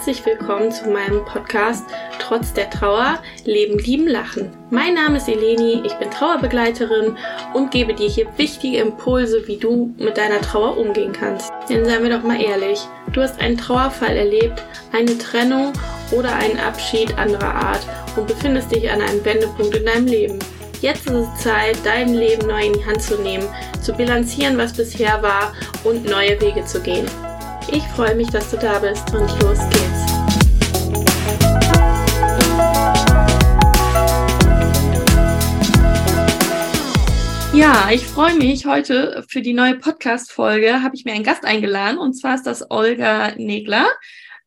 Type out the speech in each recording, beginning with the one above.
herzlich willkommen zu meinem Podcast Trotz der Trauer Leben, Lieben, Lachen. Mein Name ist Eleni, ich bin Trauerbegleiterin und gebe dir hier wichtige Impulse, wie du mit deiner Trauer umgehen kannst. Denn seien wir doch mal ehrlich, du hast einen Trauerfall erlebt, eine Trennung oder einen Abschied anderer Art und befindest dich an einem Wendepunkt in deinem Leben. Jetzt ist es Zeit, dein Leben neu in die Hand zu nehmen, zu bilanzieren, was bisher war und neue Wege zu gehen. Ich freue mich, dass du da bist und los geht's. Ja, ich freue mich. Heute für die neue Podcast-Folge habe ich mir einen Gast eingeladen und zwar ist das Olga Negler.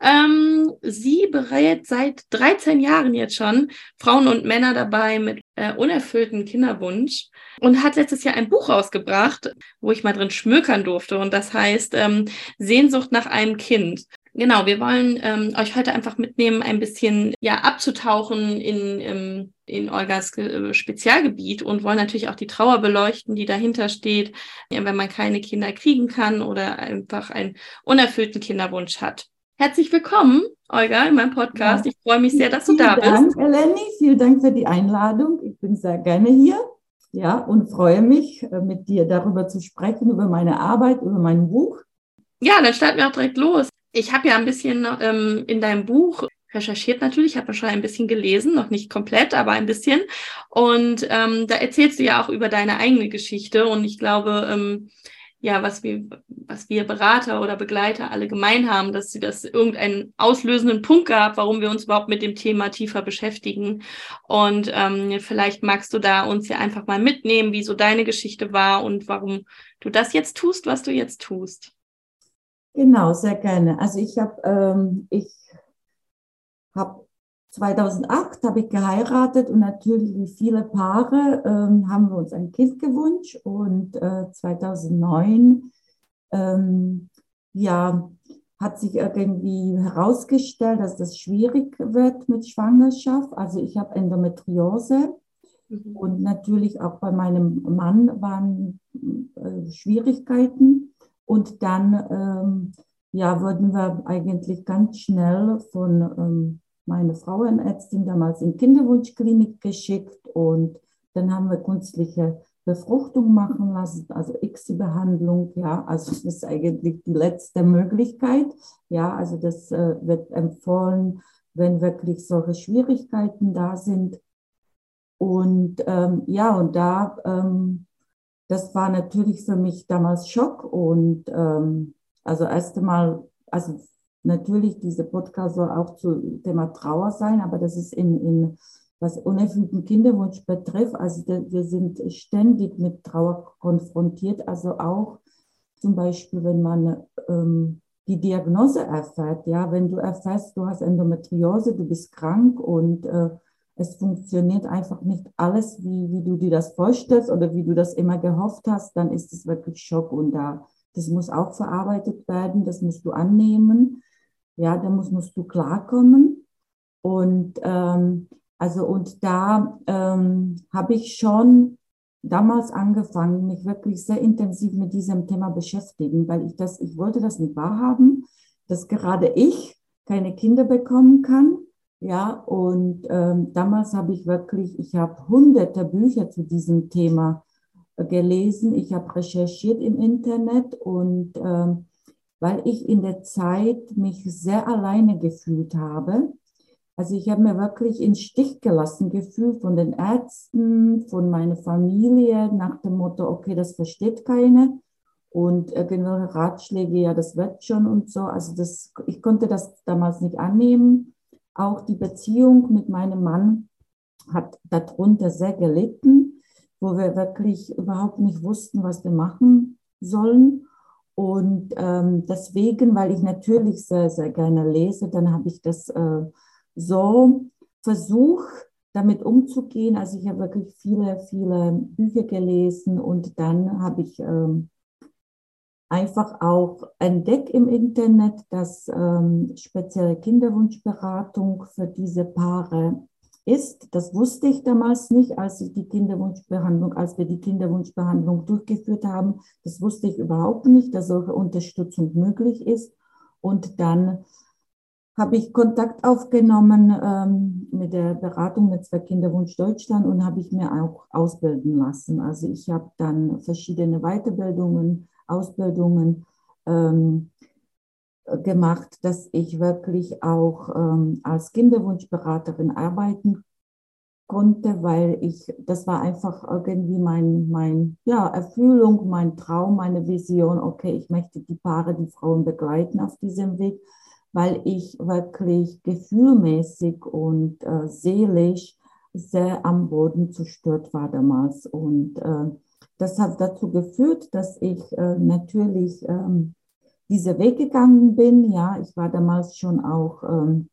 Ähm, sie berät seit 13 Jahren jetzt schon Frauen und Männer dabei mit äh, unerfüllten Kinderwunsch und hat letztes Jahr ein Buch rausgebracht, wo ich mal drin schmökern durfte. Und das heißt ähm, Sehnsucht nach einem Kind. Genau, wir wollen ähm, euch heute einfach mitnehmen, ein bisschen ja abzutauchen in, in, in Olgas äh, Spezialgebiet und wollen natürlich auch die Trauer beleuchten, die dahinter steht, wenn man keine Kinder kriegen kann oder einfach einen unerfüllten Kinderwunsch hat. Herzlich willkommen, Olga, in meinem Podcast. Ja. Ich freue mich sehr, dass du da Dank, bist. Eleni, vielen Dank für die Einladung. Ich bin sehr gerne hier. Ja, und freue mich, äh, mit dir darüber zu sprechen, über meine Arbeit, über mein Buch. Ja, dann starten wir auch direkt los. Ich habe ja ein bisschen ähm, in deinem Buch recherchiert natürlich, habe schon ein bisschen gelesen, noch nicht komplett, aber ein bisschen. Und ähm, da erzählst du ja auch über deine eigene Geschichte. Und ich glaube, ähm, ja, was wir, was wir Berater oder Begleiter alle gemein haben, dass sie das irgendeinen auslösenden Punkt gab, warum wir uns überhaupt mit dem Thema tiefer beschäftigen. Und ähm, vielleicht magst du da uns ja einfach mal mitnehmen, wie so deine Geschichte war und warum du das jetzt tust, was du jetzt tust. Genau, sehr gerne. Also ich habe ähm, ich habe 2008 habe ich geheiratet und natürlich wie viele Paare ähm, haben wir uns ein Kind gewünscht und äh, 2009 ähm, ja, hat sich irgendwie herausgestellt, dass das schwierig wird mit Schwangerschaft. Also ich habe Endometriose mhm. und natürlich auch bei meinem Mann waren äh, Schwierigkeiten und dann ähm, ja, wurden wir eigentlich ganz schnell von ähm, meine Frauenärztin damals in Kinderwunschklinik geschickt und dann haben wir künstliche Befruchtung machen lassen, also ICSI-Behandlung, ja, also das ist eigentlich die letzte Möglichkeit, ja, also das äh, wird empfohlen, wenn wirklich solche Schwierigkeiten da sind. Und ähm, ja, und da, ähm, das war natürlich für mich damals Schock und ähm, also erst einmal, also Natürlich, diese Podcast soll auch zu Thema Trauer sein, aber das ist in, in was unerfüllten Kinderwunsch betrifft. Also wir sind ständig mit Trauer konfrontiert. Also auch zum Beispiel, wenn man ähm, die Diagnose erfährt, ja, wenn du erfährst, du hast Endometriose, du bist krank und äh, es funktioniert einfach nicht alles, wie, wie du dir das vorstellst oder wie du das immer gehofft hast, dann ist es wirklich Schock und da, das muss auch verarbeitet werden, das musst du annehmen. Ja, da muss, musst du klarkommen. Und ähm, also und da ähm, habe ich schon damals angefangen, mich wirklich sehr intensiv mit diesem Thema beschäftigen, weil ich das, ich wollte das nicht wahrhaben, dass gerade ich keine Kinder bekommen kann. Ja, und ähm, damals habe ich wirklich, ich habe hunderte Bücher zu diesem Thema äh, gelesen, ich habe recherchiert im Internet und ähm, weil ich in der Zeit mich sehr alleine gefühlt habe. Also ich habe mir wirklich in Stich gelassen gefühlt von den Ärzten, von meiner Familie, nach dem Motto, okay, das versteht keiner. Und irgendwelche Ratschläge, ja, das wird schon und so. Also das, ich konnte das damals nicht annehmen. Auch die Beziehung mit meinem Mann hat darunter sehr gelitten, wo wir wirklich überhaupt nicht wussten, was wir machen sollen. Und ähm, deswegen, weil ich natürlich sehr, sehr gerne lese, dann habe ich das äh, so versucht, damit umzugehen. Also ich habe wirklich viele, viele Bücher gelesen und dann habe ich ähm, einfach auch entdeckt im Internet, dass ähm, spezielle Kinderwunschberatung für diese Paare ist. Das wusste ich damals nicht, als ich die Kinderwunschbehandlung, als wir die Kinderwunschbehandlung durchgeführt haben. Das wusste ich überhaupt nicht, dass solche Unterstützung möglich ist. Und dann habe ich Kontakt aufgenommen ähm, mit der Beratung Netzwerk Kinderwunsch Deutschland und habe ich mir auch ausbilden lassen. Also ich habe dann verschiedene Weiterbildungen, Ausbildungen ähm, gemacht, dass ich wirklich auch ähm, als Kinderwunschberaterin arbeiten konnte, weil ich, das war einfach irgendwie mein, mein, ja, Erfüllung, mein Traum, meine Vision. Okay, ich möchte die Paare, die Frauen begleiten auf diesem Weg weil ich wirklich gefühlmäßig und äh, seelisch sehr am Boden zerstört war damals. Und äh, das hat dazu geführt, dass ich äh, natürlich ähm, diese Weg gegangen bin. Ja, ich war damals schon auch ähm,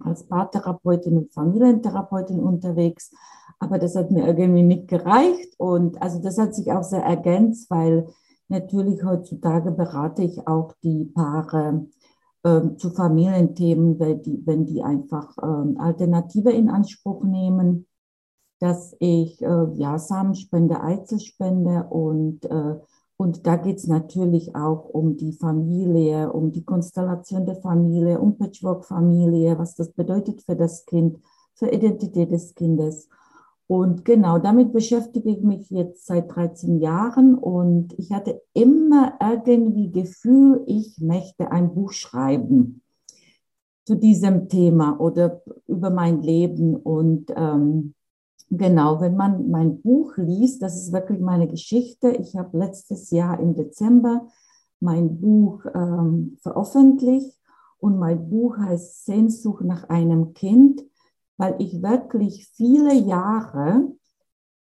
als Paartherapeutin und Familientherapeutin unterwegs, aber das hat mir irgendwie nicht gereicht. Und also das hat sich auch sehr ergänzt, weil natürlich heutzutage berate ich auch die Paare ähm, zu Familienthemen, wenn die, wenn die einfach ähm, Alternative in Anspruch nehmen, dass ich äh, ja Samenspende, Eizelspende und äh, und da geht es natürlich auch um die Familie, um die Konstellation der Familie, um Patchwork-Familie, was das bedeutet für das Kind, für Identität des Kindes. Und genau damit beschäftige ich mich jetzt seit 13 Jahren und ich hatte immer irgendwie Gefühl, ich möchte ein Buch schreiben zu diesem Thema oder über mein Leben. Und ähm, genau, wenn man mein Buch liest, das ist wirklich meine Geschichte. Ich habe letztes Jahr im Dezember mein Buch ähm, veröffentlicht und mein Buch heißt Sehnsucht nach einem Kind weil ich wirklich viele Jahre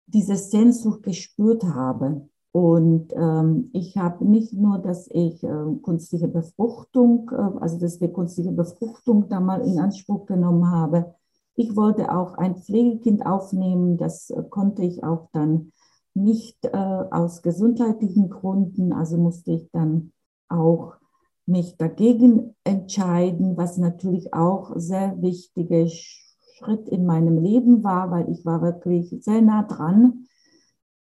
diese Sehnsucht gespürt habe. Und ähm, ich habe nicht nur, dass ich äh, künstliche Befruchtung, äh, also dass wir künstliche Befruchtung da mal in Anspruch genommen habe. Ich wollte auch ein Pflegekind aufnehmen. Das äh, konnte ich auch dann nicht äh, aus gesundheitlichen Gründen. Also musste ich dann auch mich dagegen entscheiden, was natürlich auch sehr wichtige Schritt in meinem Leben war, weil ich war wirklich sehr nah dran.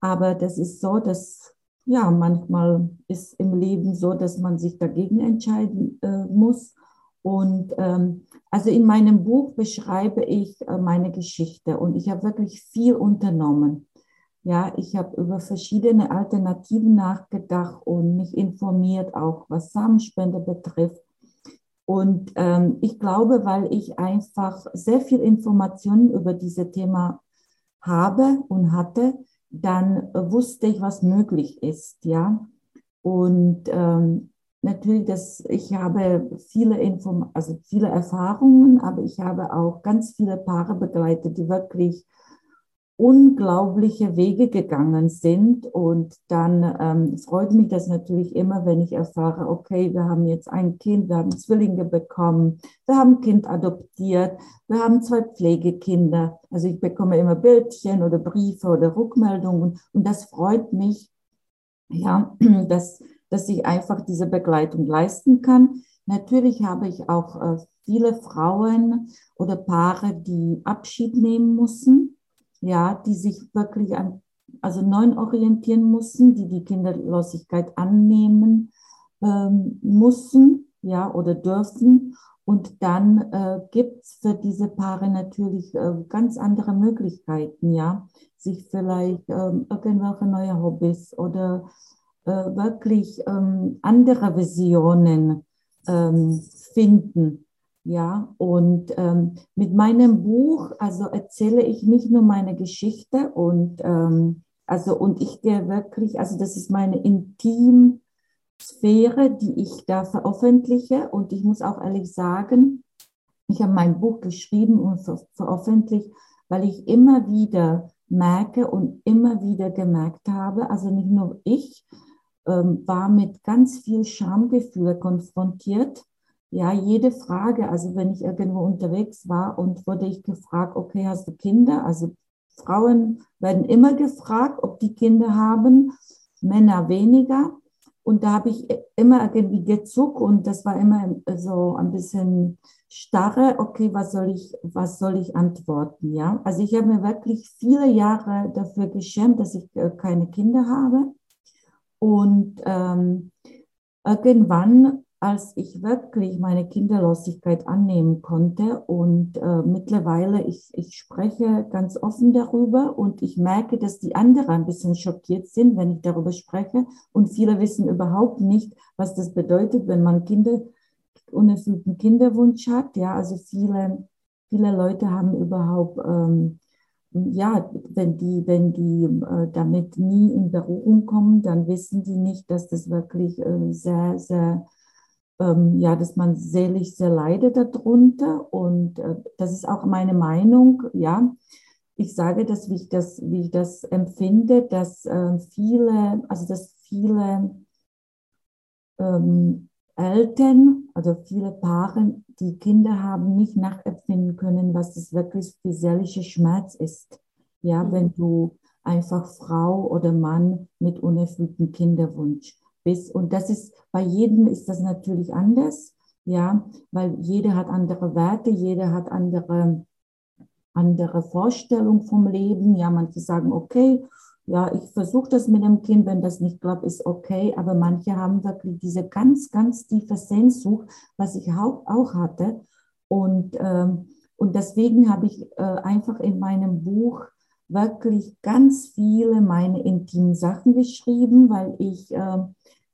Aber das ist so, dass ja, manchmal ist im Leben so, dass man sich dagegen entscheiden äh, muss. Und ähm, also in meinem Buch beschreibe ich äh, meine Geschichte und ich habe wirklich viel unternommen. Ja, ich habe über verschiedene Alternativen nachgedacht und mich informiert, auch was Samenspende betrifft. Und ähm, ich glaube, weil ich einfach sehr viel Informationen über dieses Thema habe und hatte, dann wusste ich, was möglich ist, ja. Und ähm, natürlich, dass ich habe viele Inform also viele Erfahrungen, aber ich habe auch ganz viele Paare begleitet, die wirklich unglaubliche Wege gegangen sind. Und dann ähm, freut mich das natürlich immer, wenn ich erfahre, okay, wir haben jetzt ein Kind, wir haben Zwillinge bekommen, wir haben ein Kind adoptiert, wir haben zwei Pflegekinder. Also ich bekomme immer Bildchen oder Briefe oder Rückmeldungen. Und das freut mich, ja, dass, dass ich einfach diese Begleitung leisten kann. Natürlich habe ich auch äh, viele Frauen oder Paare, die Abschied nehmen müssen ja, die sich wirklich an, also neu orientieren mussten, die die Kinderlosigkeit annehmen ähm, mussten, ja, oder dürfen. Und dann äh, gibt es für diese Paare natürlich äh, ganz andere Möglichkeiten, ja, sich vielleicht äh, irgendwelche neue Hobbys oder wirklich ähm, andere Visionen ähm, finden. Ja, und ähm, mit meinem Buch, also erzähle ich nicht nur meine Geschichte und ähm, also und ich gehe wirklich, also das ist meine Intimsphäre, die ich da veröffentliche und ich muss auch ehrlich sagen, ich habe mein Buch geschrieben und ver veröffentlicht, weil ich immer wieder merke und immer wieder gemerkt habe, also nicht nur ich war mit ganz viel Schamgefühl konfrontiert ja, jede Frage, also wenn ich irgendwo unterwegs war und wurde ich gefragt, okay, hast du Kinder? Also Frauen werden immer gefragt, ob die Kinder haben, Männer weniger. Und da habe ich immer irgendwie gezuckt und das war immer so ein bisschen starre, okay, was soll ich, was soll ich antworten, ja? Also ich habe mir wirklich viele Jahre dafür geschämt, dass ich äh, keine Kinder habe. Und ähm, irgendwann als ich wirklich meine Kinderlosigkeit annehmen konnte. Und äh, mittlerweile, ich, ich spreche ganz offen darüber und ich merke, dass die anderen ein bisschen schockiert sind, wenn ich darüber spreche. Und viele wissen überhaupt nicht, was das bedeutet, wenn man Kinder, unerfüllten Kinderwunsch hat. Ja, also viele, viele Leute haben überhaupt, ähm, ja, wenn die, wenn die äh, damit nie in Berührung kommen, dann wissen die nicht, dass das wirklich äh, sehr, sehr ähm, ja, dass man seelisch sehr leidet darunter. Und äh, das ist auch meine Meinung, ja. Ich sage das, wie ich das, wie ich das empfinde, dass äh, viele, also dass viele ähm, Eltern, also viele Paare, die Kinder haben, nicht nachempfinden können, was das wirklich für Schmerz ist. Ja, mhm. wenn du einfach Frau oder Mann mit unerfülltem Kinderwunsch bist. Und das ist, bei jedem ist das natürlich anders, ja, weil jeder hat andere Werte, jeder hat andere, andere Vorstellungen vom Leben. Ja, manche sagen, okay, ja, ich versuche das mit dem Kind, wenn das nicht klappt, ist okay, aber manche haben wirklich diese ganz, ganz tiefe Sehnsucht, was ich auch, hatte. Und, ähm, und deswegen habe ich äh, einfach in meinem Buch wirklich ganz viele meine intimen Sachen geschrieben, weil ich äh,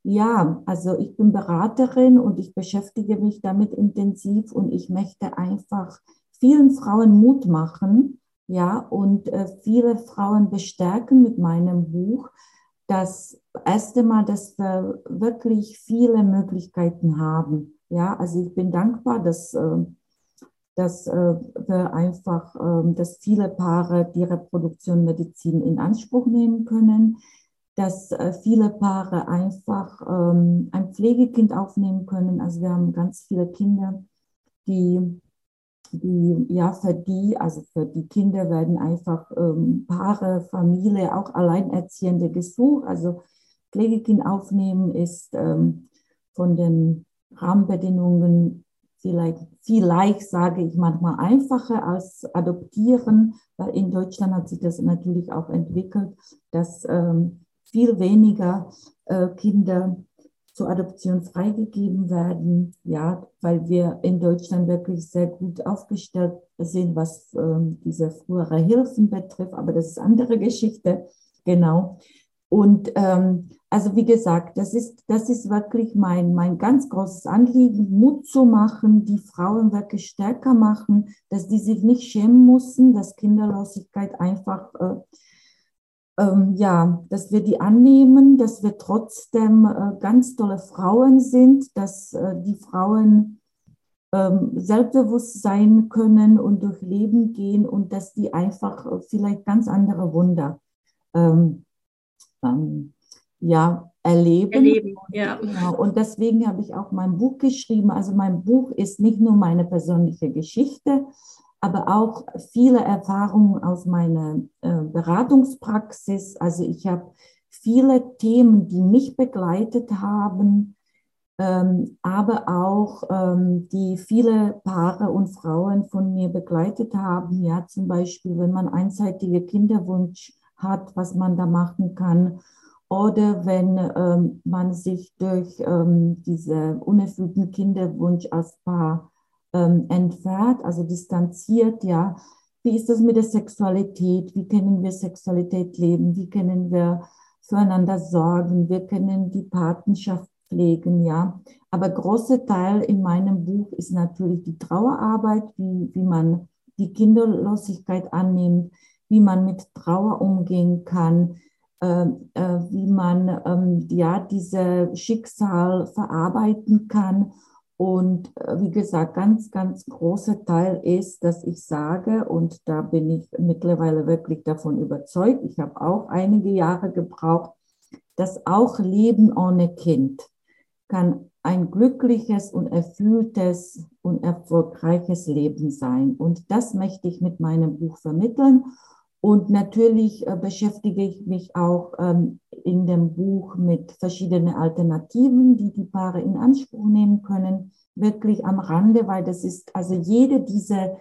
ja, also ich bin Beraterin und ich beschäftige mich damit intensiv und ich möchte einfach vielen Frauen Mut machen, ja, und äh, viele Frauen bestärken mit meinem Buch. Das erste Mal, dass wir wirklich viele Möglichkeiten haben. Ja, also ich bin dankbar, dass, äh, dass äh, wir einfach, äh, dass viele Paare die Reproduktion Medizin in Anspruch nehmen können dass äh, viele Paare einfach ähm, ein Pflegekind aufnehmen können. Also wir haben ganz viele Kinder, die, die ja für die, also für die Kinder werden einfach ähm, Paare, Familie, auch Alleinerziehende gesucht. Also Pflegekind aufnehmen ist ähm, von den Rahmenbedingungen vielleicht, vielleicht sage ich manchmal einfacher als adoptieren, weil in Deutschland hat sich das natürlich auch entwickelt, dass ähm, viel weniger äh, Kinder zur Adoption freigegeben werden, ja, weil wir in Deutschland wirklich sehr gut aufgestellt sind, was ähm, diese frühere Hilfen betrifft, aber das ist andere Geschichte, genau. Und ähm, also wie gesagt, das ist, das ist wirklich mein, mein ganz großes Anliegen, Mut zu machen, die Frauen wirklich stärker machen, dass die sich nicht schämen müssen, dass Kinderlosigkeit einfach äh, ähm, ja, dass wir die annehmen, dass wir trotzdem äh, ganz tolle Frauen sind, dass äh, die Frauen ähm, selbstbewusst sein können und durch Leben gehen und dass die einfach äh, vielleicht ganz andere Wunder ähm, ähm ja, erleben. erleben ja. Genau. Und deswegen habe ich auch mein Buch geschrieben. Also mein Buch ist nicht nur meine persönliche Geschichte, aber auch viele Erfahrungen aus meiner äh, Beratungspraxis. Also ich habe viele Themen, die mich begleitet haben, ähm, aber auch ähm, die viele Paare und Frauen von mir begleitet haben. Ja, zum Beispiel, wenn man einseitige Kinderwunsch hat, was man da machen kann. Oder wenn ähm, man sich durch ähm, diese unerfüllten Kinderwunsch als Paar ähm, entfernt, also distanziert, ja. Wie ist das mit der Sexualität? Wie können wir Sexualität leben? Wie können wir füreinander sorgen? Wir können die Partnerschaft pflegen, ja. Aber großer Teil in meinem Buch ist natürlich die Trauerarbeit, wie, wie man die Kinderlosigkeit annimmt, wie man mit Trauer umgehen kann, äh, äh, wie man ähm, ja diese Schicksal verarbeiten kann und äh, wie gesagt, ganz, ganz großer Teil ist, dass ich sage, und da bin ich mittlerweile wirklich davon überzeugt, ich habe auch einige Jahre gebraucht, dass auch Leben ohne Kind kann ein glückliches und erfülltes und erfolgreiches Leben sein. Und das möchte ich mit meinem Buch vermitteln. Und natürlich äh, beschäftige ich mich auch ähm, in dem Buch mit verschiedenen Alternativen, die die Paare in Anspruch nehmen können, wirklich am Rande, weil das ist also jede diese,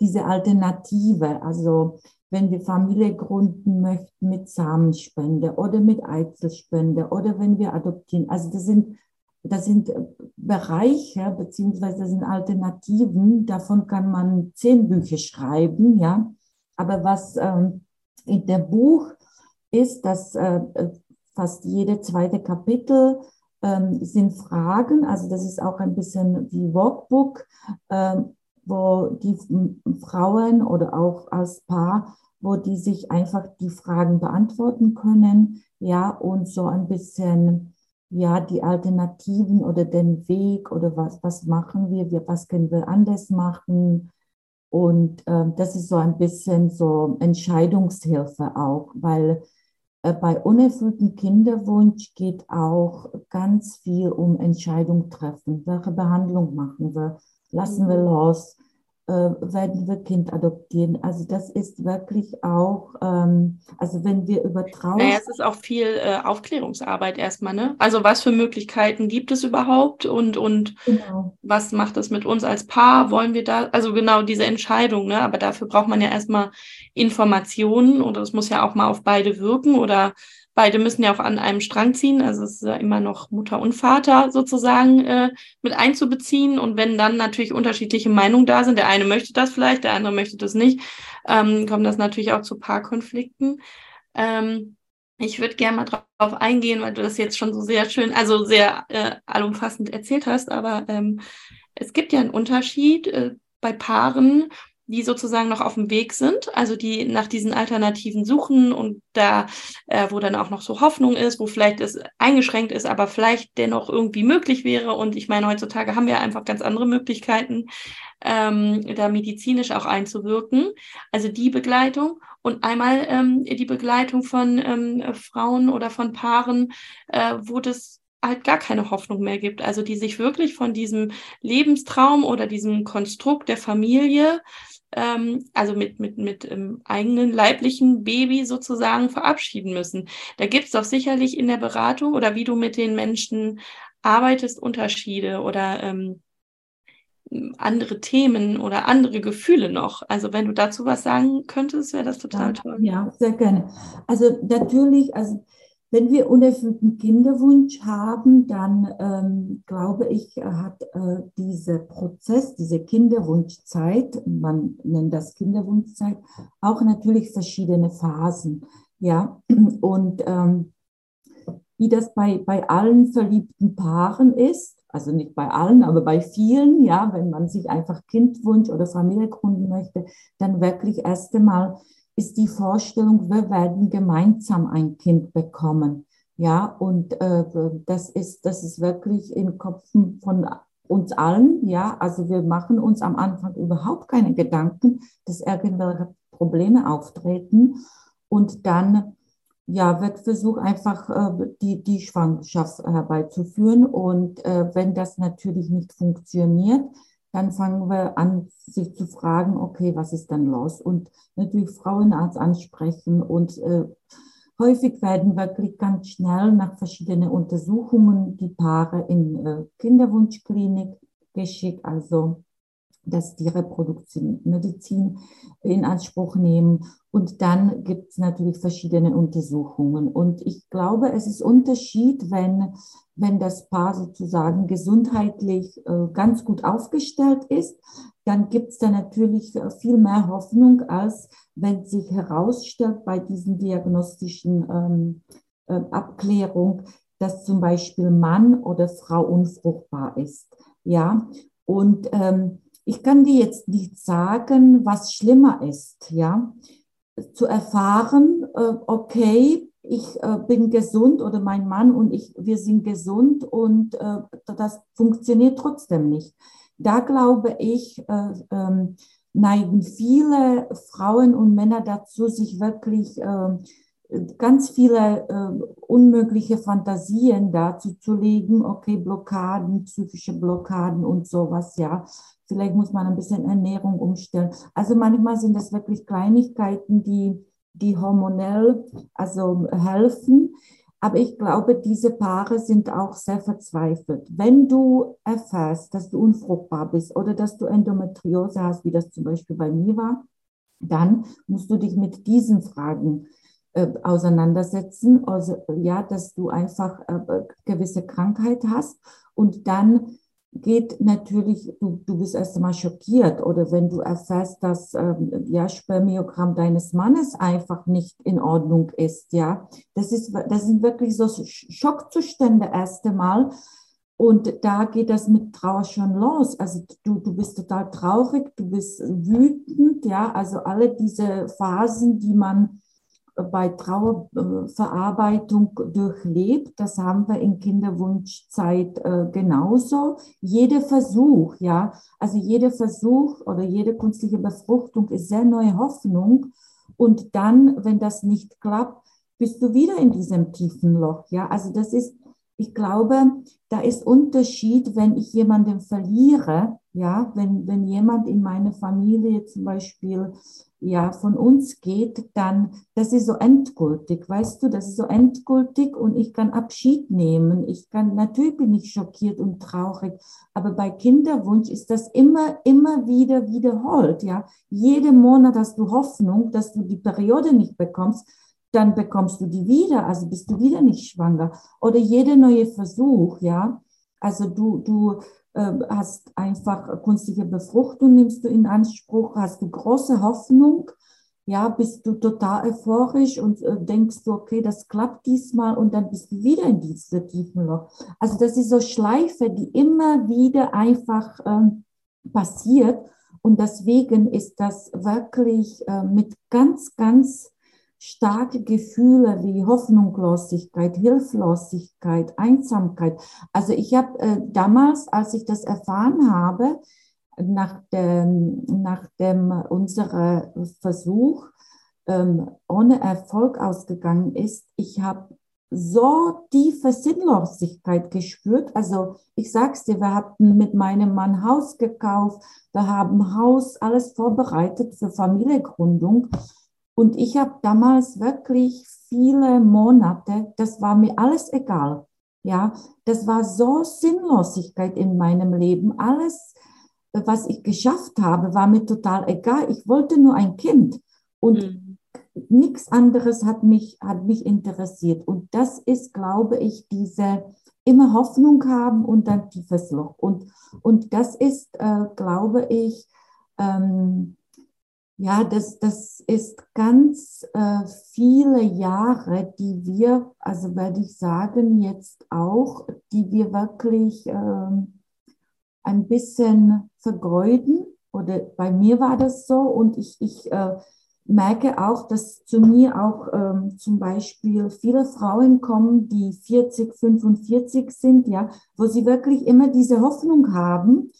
diese Alternative, also wenn wir Familie gründen möchten mit Samenspende oder mit Eizelspende oder wenn wir adoptieren, also das sind das sind Bereiche beziehungsweise das sind Alternativen. Davon kann man zehn Bücher schreiben, ja. Aber was ähm, in dem Buch ist, dass äh, fast jede zweite Kapitel ähm, sind Fragen. Also das ist auch ein bisschen wie Workbook, ähm, wo die Frauen oder auch als Paar, wo die sich einfach die Fragen beantworten können, ja, und so ein bisschen ja, die Alternativen oder den Weg oder was, was machen wir, wir was können wir anders machen. Und äh, das ist so ein bisschen so Entscheidungshilfe auch, weil äh, bei unerfülltem Kinderwunsch geht auch ganz viel um Entscheidung treffen. Welche Behandlung machen wir? Lassen wir mhm. los? Äh, werden wir Kind adoptieren. Also das ist wirklich auch, ähm, also wenn wir über Trauer... Naja, es ist auch viel äh, Aufklärungsarbeit erstmal, ne? Also was für Möglichkeiten gibt es überhaupt und, und genau. was macht das mit uns als Paar? Wollen wir da, also genau diese Entscheidung, ne? Aber dafür braucht man ja erstmal Informationen oder es muss ja auch mal auf beide wirken oder Beide müssen ja auch an einem Strang ziehen, also es ist ja immer noch Mutter und Vater sozusagen äh, mit einzubeziehen. Und wenn dann natürlich unterschiedliche Meinungen da sind, der eine möchte das vielleicht, der andere möchte das nicht, ähm, kommt das natürlich auch zu Paarkonflikten. Ähm, ich würde gerne mal drauf eingehen, weil du das jetzt schon so sehr schön, also sehr äh, allumfassend erzählt hast, aber ähm, es gibt ja einen Unterschied äh, bei Paaren, die sozusagen noch auf dem Weg sind, also die nach diesen Alternativen suchen und da, äh, wo dann auch noch so Hoffnung ist, wo vielleicht es eingeschränkt ist, aber vielleicht dennoch irgendwie möglich wäre. Und ich meine, heutzutage haben wir einfach ganz andere Möglichkeiten, ähm, da medizinisch auch einzuwirken. Also die Begleitung und einmal ähm, die Begleitung von ähm, Frauen oder von Paaren, äh, wo das halt gar keine Hoffnung mehr gibt. Also die sich wirklich von diesem Lebenstraum oder diesem Konstrukt der Familie ähm, also mit, mit, mit ähm, eigenen leiblichen Baby sozusagen verabschieden müssen. Da gibt es doch sicherlich in der Beratung oder wie du mit den Menschen arbeitest, Unterschiede oder ähm, andere Themen oder andere Gefühle noch. Also wenn du dazu was sagen könntest, wäre das total ja, toll. Ja, sehr gerne. Also natürlich, also wenn wir unerfüllten Kinderwunsch haben, dann ähm, glaube ich, hat äh, dieser Prozess, diese Kinderwunschzeit, man nennt das Kinderwunschzeit, auch natürlich verschiedene Phasen. Ja, und ähm, wie das bei, bei allen verliebten Paaren ist, also nicht bei allen, aber bei vielen, ja, wenn man sich einfach Kindwunsch oder Familie gründen möchte, dann wirklich erst einmal ist die Vorstellung, wir werden gemeinsam ein Kind bekommen. Ja, und äh, das, ist, das ist wirklich im Kopf von uns allen. Ja, also wir machen uns am Anfang überhaupt keine Gedanken, dass irgendwelche Probleme auftreten. Und dann ja, wird versucht, einfach äh, die, die Schwangerschaft herbeizuführen. Und äh, wenn das natürlich nicht funktioniert, dann fangen wir an, sich zu fragen, okay, was ist dann los? Und natürlich Frauenarzt ansprechen und äh, häufig werden wirklich ganz schnell nach verschiedenen Untersuchungen die Paare in äh, Kinderwunschklinik geschickt, also dass die Reproduktionsmedizin in Anspruch nehmen. Und dann gibt es natürlich verschiedene Untersuchungen. Und ich glaube, es ist Unterschied, wenn, wenn das Paar sozusagen gesundheitlich äh, ganz gut aufgestellt ist, dann gibt es da natürlich viel mehr Hoffnung, als wenn sich herausstellt bei diesen diagnostischen ähm, äh, Abklärung, dass zum Beispiel Mann oder Frau unfruchtbar ist. Ja, und ähm, ich kann dir jetzt nicht sagen, was schlimmer ist, ja. Zu erfahren, äh, okay, ich äh, bin gesund oder mein Mann und ich, wir sind gesund und äh, das funktioniert trotzdem nicht. Da glaube ich, ähm, neigen viele Frauen und Männer dazu, sich wirklich ähm, ganz viele äh, unmögliche Fantasien dazu zu legen, okay, Blockaden, psychische Blockaden und sowas, ja. Vielleicht muss man ein bisschen Ernährung umstellen. Also manchmal sind das wirklich Kleinigkeiten, die, die hormonell also helfen. Aber ich glaube, diese Paare sind auch sehr verzweifelt. Wenn du erfährst, dass du unfruchtbar bist oder dass du Endometriose hast, wie das zum Beispiel bei mir war, dann musst du dich mit diesen Fragen äh, auseinandersetzen, also ja, dass du einfach äh, gewisse Krankheit hast. Und dann geht natürlich, du, du bist erst einmal schockiert. Oder wenn du erfährst, dass ähm, ja Spermiogramm deines Mannes einfach nicht in Ordnung ist, ja, das ist, das sind wirklich so Schockzustände erst einmal. Und da geht das mit Trauer schon los. Also du, du bist total traurig, du bist wütend, ja, also alle diese Phasen, die man bei Trauerverarbeitung durchlebt. Das haben wir in Kinderwunschzeit äh, genauso. Jeder Versuch, ja, also jeder Versuch oder jede künstliche Befruchtung ist sehr neue Hoffnung. Und dann, wenn das nicht klappt, bist du wieder in diesem tiefen Loch, ja. Also das ist, ich glaube, da ist Unterschied, wenn ich jemanden verliere, ja, wenn, wenn jemand in meine Familie zum Beispiel ja von uns geht, dann das ist so endgültig, weißt du, das ist so endgültig und ich kann Abschied nehmen. Ich kann natürlich bin ich schockiert und traurig, aber bei Kinderwunsch ist das immer immer wieder wiederholt, ja. Jeden Monat hast du Hoffnung, dass du die Periode nicht bekommst, dann bekommst du die wieder, also bist du wieder nicht schwanger oder jeder neue Versuch, ja. Also du du hast einfach künstliche Befruchtung, nimmst du in Anspruch, hast du große Hoffnung, ja, bist du total euphorisch und äh, denkst du, okay, das klappt diesmal und dann bist du wieder in diesem tiefen Loch. Also das ist so Schleife, die immer wieder einfach ähm, passiert und deswegen ist das wirklich äh, mit ganz, ganz starke Gefühle wie Hoffnungslosigkeit, Hilflosigkeit, Einsamkeit. Also ich habe äh, damals, als ich das erfahren habe, nach dem, nach dem unser Versuch ähm, ohne Erfolg ausgegangen ist, ich habe so tiefe Sinnlosigkeit gespürt. Also ich sag's dir, wir hatten mit meinem Mann Haus gekauft, wir haben Haus alles vorbereitet für Familiengründung und ich habe damals wirklich viele Monate, das war mir alles egal. Ja, das war so Sinnlosigkeit in meinem Leben. Alles, was ich geschafft habe, war mir total egal. Ich wollte nur ein Kind und mhm. nichts anderes hat mich, hat mich interessiert. Und das ist, glaube ich, diese immer Hoffnung haben und dann tiefes Loch. Und, und das ist, äh, glaube ich, ähm, ja, das, das ist ganz äh, viele Jahre, die wir, also werde ich sagen, jetzt auch, die wir wirklich äh, ein bisschen vergeuden. Oder bei mir war das so und ich, ich äh, merke auch, dass zu mir auch ähm, zum Beispiel viele Frauen kommen, die 40, 45 sind, ja, wo sie wirklich immer diese Hoffnung haben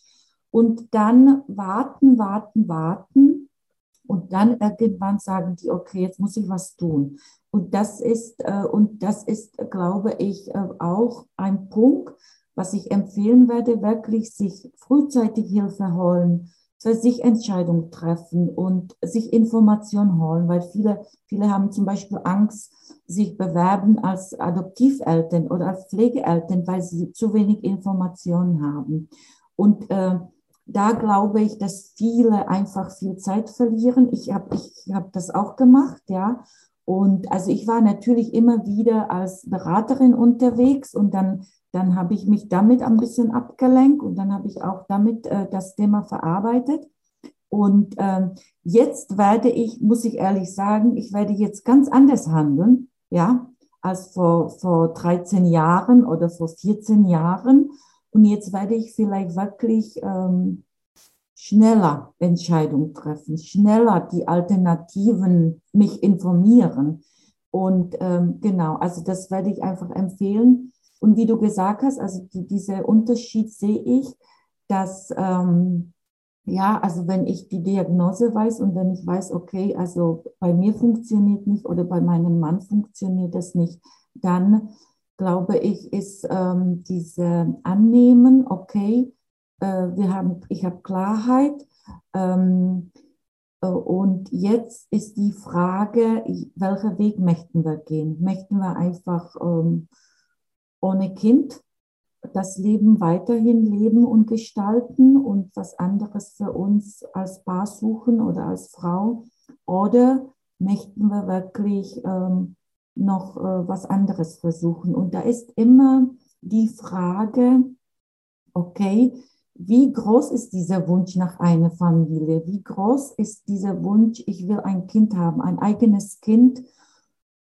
und dann warten, warten, warten und dann irgendwann sagen die, okay, jetzt muss ich was tun. Und das ist, äh, und das ist, glaube ich, äh, auch ein Punkt, was ich empfehlen werde, wirklich sich frühzeitig Hilfe holen, für sich Entscheidungen treffen und sich Informationen holen, weil viele, viele haben zum Beispiel Angst, sich bewerben als Adoptiveltern oder als Pflegeeltern, weil sie zu wenig Informationen haben. Und äh, da glaube ich, dass viele einfach viel Zeit verlieren. Ich habe ich hab das auch gemacht, ja. Und also ich war natürlich immer wieder als Beraterin unterwegs und dann, dann habe ich mich damit ein bisschen abgelenkt und dann habe ich auch damit äh, das Thema verarbeitet. Und ähm, jetzt werde ich, muss ich ehrlich sagen, ich werde jetzt ganz anders handeln, ja, als vor, vor 13 Jahren oder vor 14 Jahren. Und jetzt werde ich vielleicht wirklich ähm, schneller Entscheidungen treffen, schneller die Alternativen mich informieren. Und ähm, genau, also das werde ich einfach empfehlen. Und wie du gesagt hast, also die, dieser Unterschied sehe ich, dass ähm, ja, also wenn ich die Diagnose weiß und wenn ich weiß, okay, also bei mir funktioniert nicht oder bei meinem Mann funktioniert das nicht, dann glaube ich, ist ähm, diese Annehmen, okay, äh, wir haben, ich habe Klarheit. Ähm, äh, und jetzt ist die Frage, welcher Weg möchten wir gehen? Möchten wir einfach ähm, ohne Kind das Leben weiterhin leben und gestalten und was anderes für uns als Paar suchen oder als Frau? Oder möchten wir wirklich ähm, noch äh, was anderes versuchen. Und da ist immer die Frage, okay, wie groß ist dieser Wunsch nach einer Familie? Wie groß ist dieser Wunsch, ich will ein Kind haben, ein eigenes Kind?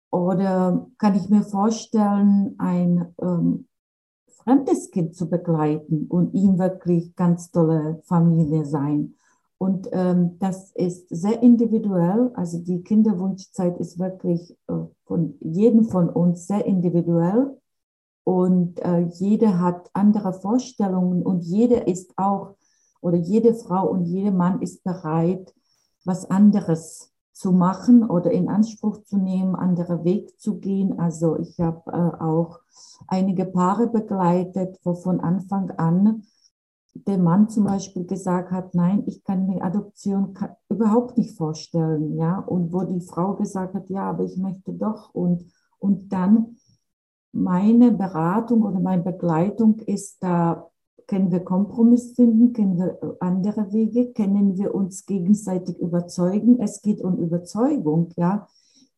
Oder kann ich mir vorstellen, ein ähm, fremdes Kind zu begleiten und ihm wirklich ganz tolle Familie sein? Und ähm, das ist sehr individuell. Also die Kinderwunschzeit ist wirklich äh, von jedem von uns sehr individuell. Und äh, jeder hat andere Vorstellungen und jeder ist auch, oder jede Frau und jeder Mann ist bereit, was anderes zu machen oder in Anspruch zu nehmen, andere Weg zu gehen. Also ich habe äh, auch einige Paare begleitet, wo von Anfang an der Mann zum Beispiel gesagt hat, nein, ich kann mir Adoption überhaupt nicht vorstellen, ja, und wo die Frau gesagt hat, ja, aber ich möchte doch und, und dann meine Beratung oder meine Begleitung ist, da können wir Kompromiss finden, können wir andere Wege, können wir uns gegenseitig überzeugen. Es geht um Überzeugung, ja.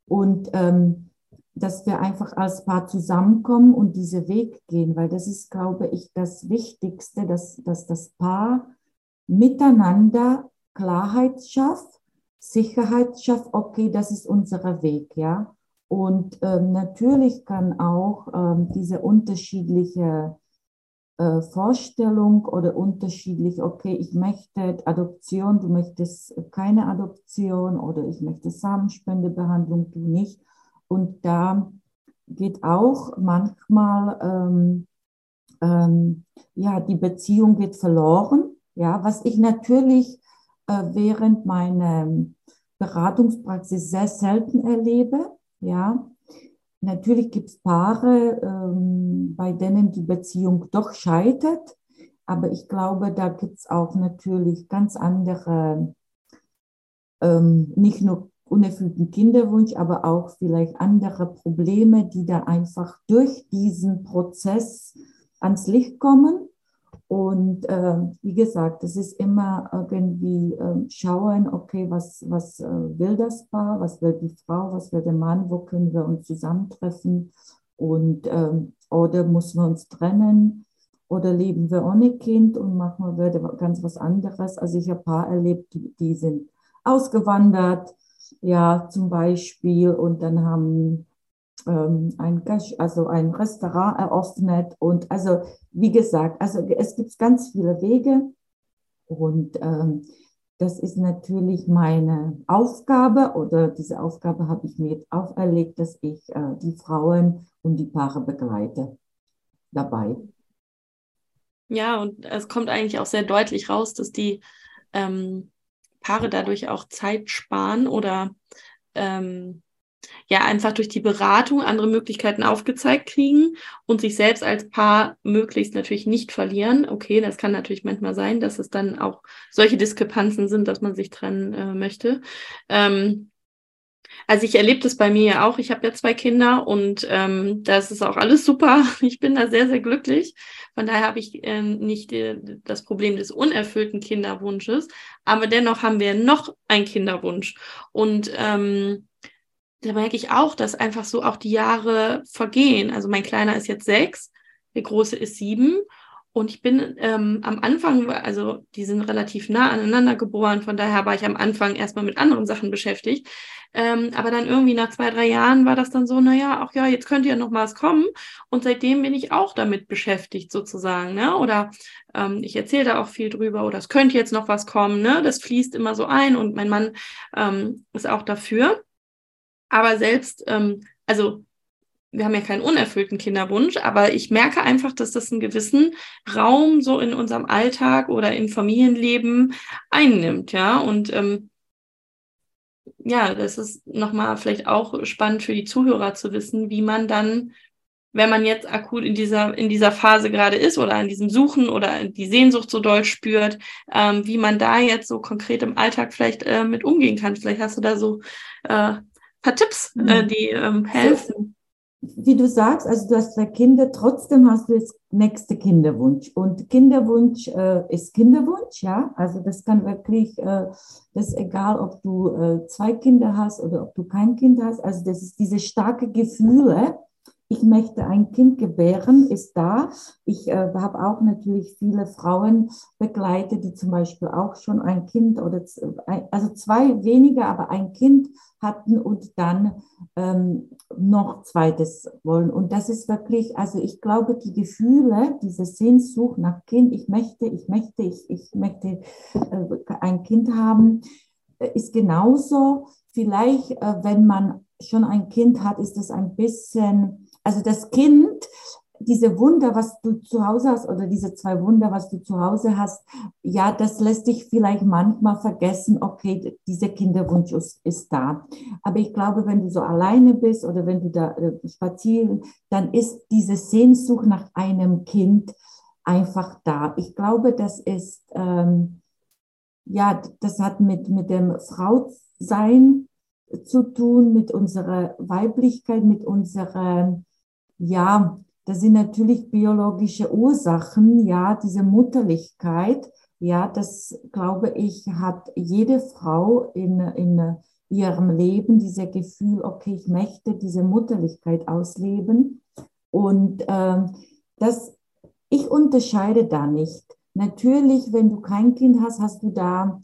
Und ähm, dass wir einfach als Paar zusammenkommen und diesen Weg gehen, weil das ist, glaube ich, das Wichtigste, dass, dass das Paar miteinander Klarheit schafft, Sicherheit schafft, okay, das ist unser Weg, ja. Und ähm, natürlich kann auch ähm, diese unterschiedliche äh, Vorstellung oder unterschiedlich, okay, ich möchte Adoption, du möchtest keine Adoption oder ich möchte Samenspendebehandlung, du nicht. Und da geht auch manchmal, ähm, ähm, ja, die Beziehung geht verloren. Ja, was ich natürlich äh, während meiner Beratungspraxis sehr selten erlebe. Ja, natürlich gibt es Paare, ähm, bei denen die Beziehung doch scheitert, aber ich glaube, da gibt es auch natürlich ganz andere, ähm, nicht nur unerfüllten Kinderwunsch, aber auch vielleicht andere Probleme, die da einfach durch diesen Prozess ans Licht kommen. Und äh, wie gesagt, es ist immer irgendwie äh, schauen, okay, was, was äh, will das Paar, was will die Frau, was will der Mann, wo können wir uns zusammentreffen und ähm, oder müssen wir uns trennen oder leben wir ohne Kind und machen wir ganz was anderes. Also ich habe Paar erlebt, die, die sind ausgewandert, ja, zum Beispiel, und dann haben ähm, ein, also ein Restaurant eröffnet. Und also, wie gesagt, also es gibt ganz viele Wege. Und ähm, das ist natürlich meine Aufgabe oder diese Aufgabe habe ich mir jetzt auferlegt, dass ich äh, die Frauen und die Paare begleite dabei. Ja, und es kommt eigentlich auch sehr deutlich raus, dass die ähm, Paare dadurch auch Zeit sparen oder ähm, ja einfach durch die Beratung andere Möglichkeiten aufgezeigt kriegen und sich selbst als Paar möglichst natürlich nicht verlieren. Okay, das kann natürlich manchmal sein, dass es dann auch solche Diskrepanzen sind, dass man sich trennen äh, möchte. Ähm, also ich erlebe das bei mir ja auch. Ich habe ja zwei Kinder und ähm, das ist auch alles super. Ich bin da sehr, sehr glücklich. Von daher habe ich äh, nicht äh, das Problem des unerfüllten Kinderwunsches, aber dennoch haben wir noch einen Kinderwunsch. Und ähm, da merke ich auch, dass einfach so auch die Jahre vergehen. Also mein Kleiner ist jetzt sechs, der Große ist sieben. Und ich bin ähm, am Anfang, also die sind relativ nah aneinander geboren, von daher war ich am Anfang erstmal mit anderen Sachen beschäftigt. Ähm, aber dann irgendwie nach zwei, drei Jahren war das dann so, naja, ach ja, jetzt könnte ja noch mal was kommen. Und seitdem bin ich auch damit beschäftigt, sozusagen. Ne? Oder ähm, ich erzähle da auch viel drüber, oder es könnte jetzt noch was kommen. Ne? Das fließt immer so ein und mein Mann ähm, ist auch dafür. Aber selbst, ähm, also wir haben ja keinen unerfüllten Kinderwunsch, aber ich merke einfach, dass das einen gewissen Raum so in unserem Alltag oder im Familienleben einnimmt, ja. Und ähm, ja, das ist nochmal vielleicht auch spannend für die Zuhörer zu wissen, wie man dann, wenn man jetzt akut in dieser, in dieser Phase gerade ist oder an diesem Suchen oder die Sehnsucht so doll spürt, ähm, wie man da jetzt so konkret im Alltag vielleicht äh, mit umgehen kann. Vielleicht hast du da so äh, paar Tipps, äh, mhm. die ähm, helfen. Wie du sagst, also du hast zwei Kinder, trotzdem hast du jetzt nächste Kinderwunsch. Und Kinderwunsch äh, ist Kinderwunsch, ja. Also das kann wirklich, äh, das ist egal, ob du äh, zwei Kinder hast oder ob du kein Kind hast. Also das ist diese starke Gefühle, ich möchte ein Kind gebären, ist da. Ich äh, habe auch natürlich viele Frauen begleitet, die zum Beispiel auch schon ein Kind oder also zwei weniger, aber ein Kind hatten und dann ähm, noch zweites wollen. Und das ist wirklich, also ich glaube, die Gefühle, diese Sehnsucht nach Kind, ich möchte, ich möchte, ich, ich möchte äh, ein Kind haben, äh, ist genauso. Vielleicht, äh, wenn man schon ein Kind hat, ist das ein bisschen also das Kind, diese Wunder, was du zu Hause hast, oder diese zwei Wunder, was du zu Hause hast, ja, das lässt dich vielleicht manchmal vergessen, okay, dieser Kinderwunsch ist, ist da. Aber ich glaube, wenn du so alleine bist oder wenn du da äh, spazieren, dann ist diese Sehnsucht nach einem Kind einfach da. Ich glaube, das ist, ähm, ja, das hat mit, mit dem Frausein zu tun, mit unserer Weiblichkeit, mit unserer ja, das sind natürlich biologische Ursachen, ja, diese Mutterlichkeit, ja, das glaube ich, hat jede Frau in, in ihrem Leben, dieses Gefühl, okay, ich möchte diese Mutterlichkeit ausleben. Und ähm, das, ich unterscheide da nicht. Natürlich, wenn du kein Kind hast, hast du da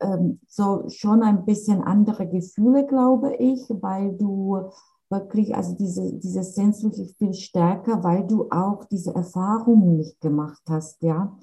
ähm, so schon ein bisschen andere Gefühle, glaube ich, weil du wirklich, also diese, diese Sehnsucht viel stärker, weil du auch diese Erfahrungen nicht gemacht hast, ja.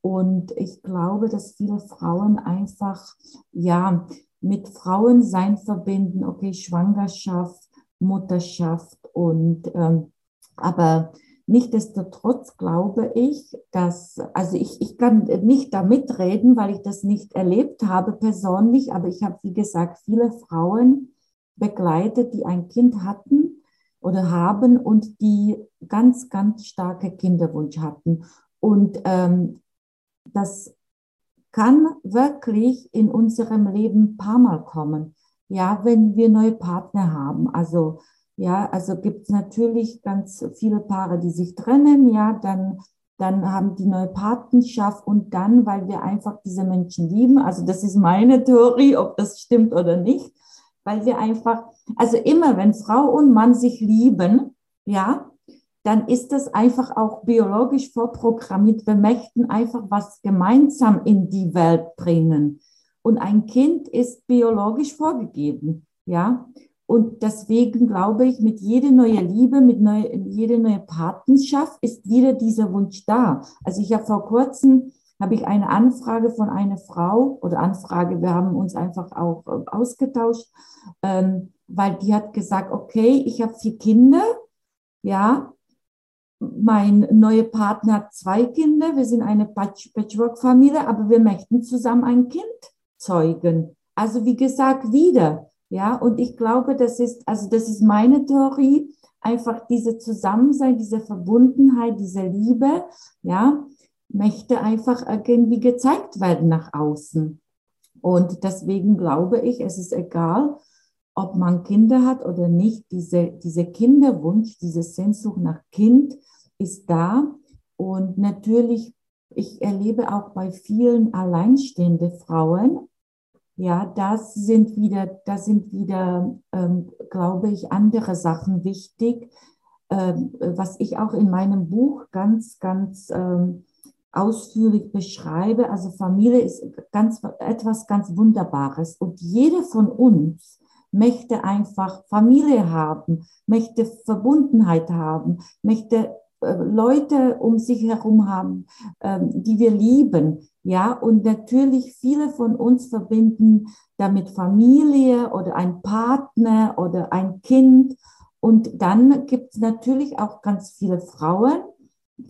Und ich glaube, dass viele Frauen einfach, ja, mit Frauensein verbinden, okay, Schwangerschaft, Mutterschaft und, ähm, aber Nichtsdestotrotz glaube ich, dass, also ich, ich kann nicht da mitreden, weil ich das nicht erlebt habe persönlich, aber ich habe, wie gesagt, viele Frauen begleitet, die ein Kind hatten oder haben und die ganz, ganz starke Kinderwunsch hatten. Und ähm, das kann wirklich in unserem Leben ein paar Mal kommen. Ja, wenn wir neue Partner haben. Also, ja, also gibt es natürlich ganz viele Paare, die sich trennen. Ja, dann, dann haben die neue Partnerschaft und dann, weil wir einfach diese Menschen lieben. Also, das ist meine Theorie, ob das stimmt oder nicht weil wir einfach, also immer wenn Frau und Mann sich lieben, ja, dann ist das einfach auch biologisch vorprogrammiert. Wir möchten einfach was gemeinsam in die Welt bringen. Und ein Kind ist biologisch vorgegeben, ja. Und deswegen glaube ich, mit jeder neue Liebe, mit neu, jeder neue Partnerschaft ist wieder dieser Wunsch da. Also ich habe vor kurzem habe ich eine Anfrage von einer Frau oder Anfrage, wir haben uns einfach auch äh, ausgetauscht, ähm, weil die hat gesagt, okay, ich habe vier Kinder, ja, mein neuer Partner hat zwei Kinder, wir sind eine Patchwork-Familie, aber wir möchten zusammen ein Kind zeugen. Also wie gesagt, wieder, ja, und ich glaube, das ist, also das ist meine Theorie, einfach diese Zusammensein, diese Verbundenheit, diese Liebe, ja, möchte einfach irgendwie gezeigt werden nach außen. Und deswegen glaube ich, es ist egal, ob man Kinder hat oder nicht, diese, diese Kinderwunsch, diese Sehnsucht nach Kind ist da. Und natürlich, ich erlebe auch bei vielen alleinstehende Frauen, ja, das sind wieder, das sind wieder, ähm, glaube ich, andere Sachen wichtig, ähm, was ich auch in meinem Buch ganz, ganz ähm, ausführlich beschreibe. Also Familie ist ganz, etwas ganz Wunderbares. Und jede von uns möchte einfach Familie haben, möchte Verbundenheit haben, möchte äh, Leute um sich herum haben, ähm, die wir lieben. Ja, und natürlich viele von uns verbinden damit Familie oder ein Partner oder ein Kind. Und dann gibt es natürlich auch ganz viele Frauen,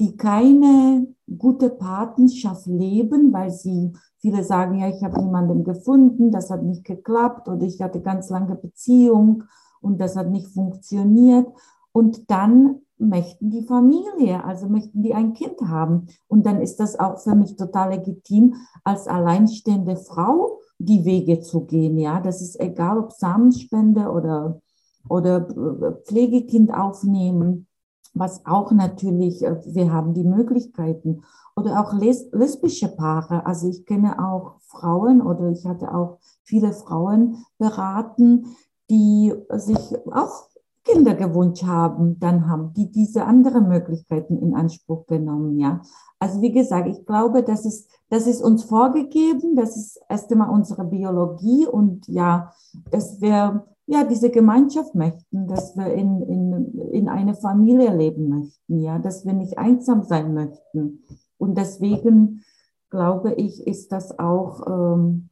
die keine gute Partnerschaft leben, weil sie, viele sagen, ja, ich habe niemanden gefunden, das hat nicht geklappt oder ich hatte ganz lange Beziehung und das hat nicht funktioniert. Und dann möchten die Familie, also möchten die ein Kind haben. Und dann ist das auch für mich total legitim, als alleinstehende Frau die Wege zu gehen. Ja, das ist egal, ob Samenspende oder oder äh, Pflegekind aufnehmen, was auch natürlich, äh, wir haben die Möglichkeiten. Oder auch les lesbische Paare. Also ich kenne auch Frauen oder ich hatte auch viele Frauen beraten, die sich auch Kinder gewünscht haben, dann haben die diese anderen Möglichkeiten in Anspruch genommen, ja. Also wie gesagt, ich glaube, das ist, das ist uns vorgegeben, das ist erst einmal unsere Biologie und ja, dass wir ja diese Gemeinschaft möchten, dass wir in, in, in eine Familie leben möchten, ja, dass wir nicht einsam sein möchten. Und deswegen glaube ich, ist das auch ähm,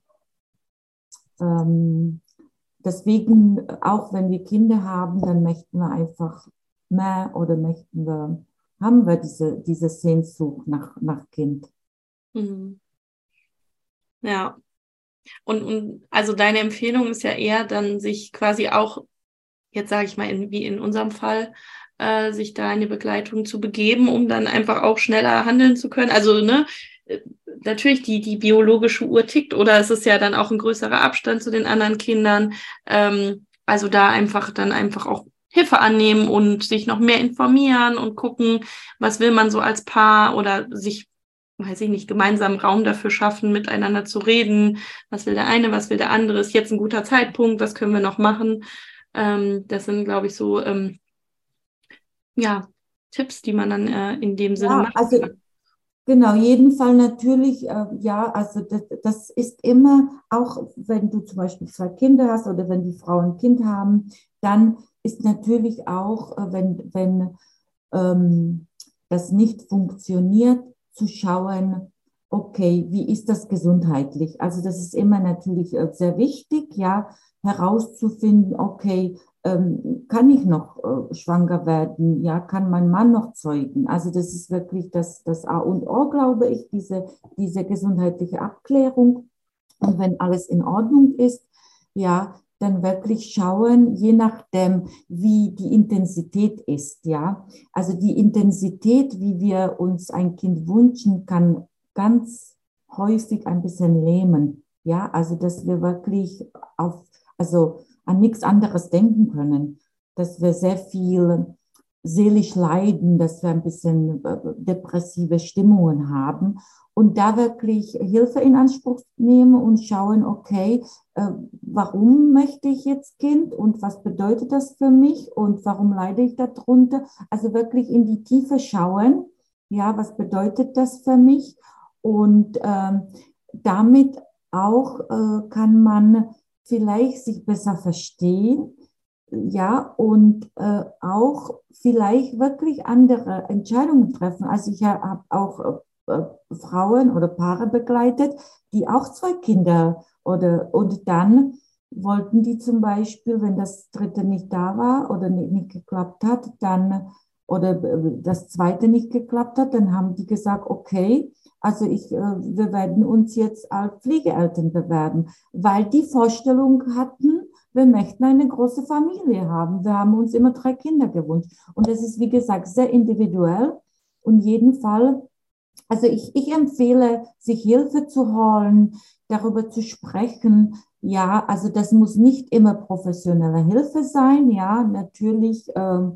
ähm, deswegen, auch wenn wir Kinder haben, dann möchten wir einfach mehr oder möchten wir, haben wir diese, diese Sehnsucht nach, nach Kind. Mhm. Ja. Und, und also deine Empfehlung ist ja eher dann, sich quasi auch, jetzt sage ich mal, in, wie in unserem Fall, äh, sich da eine Begleitung zu begeben, um dann einfach auch schneller handeln zu können. Also, ne, natürlich die, die biologische Uhr tickt oder es ist ja dann auch ein größerer Abstand zu den anderen Kindern. Ähm, also da einfach dann einfach auch Hilfe annehmen und sich noch mehr informieren und gucken, was will man so als Paar oder sich, weiß ich nicht, gemeinsam Raum dafür schaffen, miteinander zu reden. Was will der eine, was will der andere? Ist jetzt ein guter Zeitpunkt? Was können wir noch machen? Ähm, das sind, glaube ich, so ähm, ja Tipps, die man dann äh, in dem Sinne ja, macht. Also Genau, jeden Fall natürlich, äh, ja, also das, das, ist immer, auch wenn du zum Beispiel zwei Kinder hast oder wenn die Frauen ein Kind haben, dann ist natürlich auch, äh, wenn, wenn ähm, das nicht funktioniert, zu schauen, okay, wie ist das gesundheitlich? Also das ist immer natürlich äh, sehr wichtig, ja, herauszufinden, okay, ähm, kann ich noch äh, schwanger werden? Ja, kann mein Mann noch zeugen? Also das ist wirklich das, das A und O, glaube ich, diese, diese gesundheitliche Abklärung. Und wenn alles in Ordnung ist, ja, dann wirklich schauen, je nachdem, wie die Intensität ist, ja. Also die Intensität, wie wir uns ein Kind wünschen, kann ganz häufig ein bisschen lähmen, ja. Also dass wir wirklich auf, also an nichts anderes denken können, dass wir sehr viel seelisch leiden, dass wir ein bisschen äh, depressive Stimmungen haben und da wirklich Hilfe in Anspruch nehmen und schauen, okay, äh, warum möchte ich jetzt Kind und was bedeutet das für mich und warum leide ich darunter? Also wirklich in die Tiefe schauen, ja, was bedeutet das für mich? Und ähm, damit auch äh, kann man vielleicht sich besser verstehen, ja, und äh, auch vielleicht wirklich andere Entscheidungen treffen. Also ich habe auch äh, Frauen oder Paare begleitet, die auch zwei Kinder oder und dann wollten die zum Beispiel, wenn das dritte nicht da war oder nicht, nicht geklappt hat, dann oder äh, das zweite nicht geklappt hat, dann haben die gesagt, okay, also ich, äh, wir werden uns jetzt als Pflegeeltern bewerben, weil die Vorstellung hatten, wir möchten eine große Familie haben. Wir haben uns immer drei Kinder gewünscht. Und das ist, wie gesagt, sehr individuell. Und jeden Fall, also ich, ich empfehle, sich Hilfe zu holen, darüber zu sprechen. Ja, also das muss nicht immer professionelle Hilfe sein. Ja, natürlich. Äh,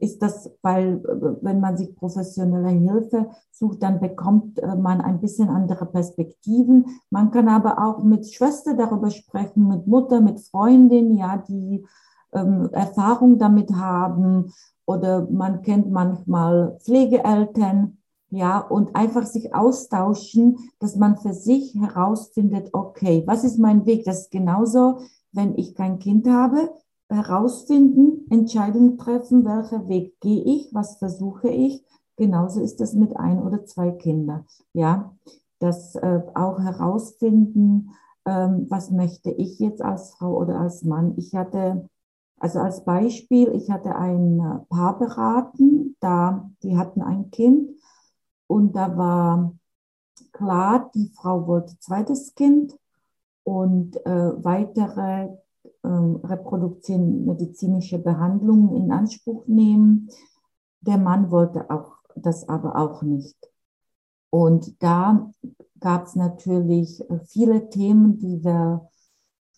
ist das, weil wenn man sich professionelle Hilfe sucht, dann bekommt äh, man ein bisschen andere Perspektiven. Man kann aber auch mit Schwester darüber sprechen, mit Mutter, mit Freundin, ja, die ähm, Erfahrung damit haben oder man kennt manchmal Pflegeeltern, ja, und einfach sich austauschen, dass man für sich herausfindet, okay, was ist mein Weg? Das ist genauso, wenn ich kein Kind habe, herausfinden, Entscheidungen treffen, welcher Weg gehe ich, was versuche ich. Genauso ist das mit ein oder zwei Kindern. Ja, das äh, auch herausfinden, ähm, was möchte ich jetzt als Frau oder als Mann. Ich hatte, also als Beispiel, ich hatte ein Paar beraten, da, die hatten ein Kind und da war klar, die Frau wollte zweites Kind und äh, weitere ähm, Reproduktion medizinische Behandlungen in Anspruch nehmen. Der Mann wollte auch das aber auch nicht. Und da gab es natürlich viele Themen, die wir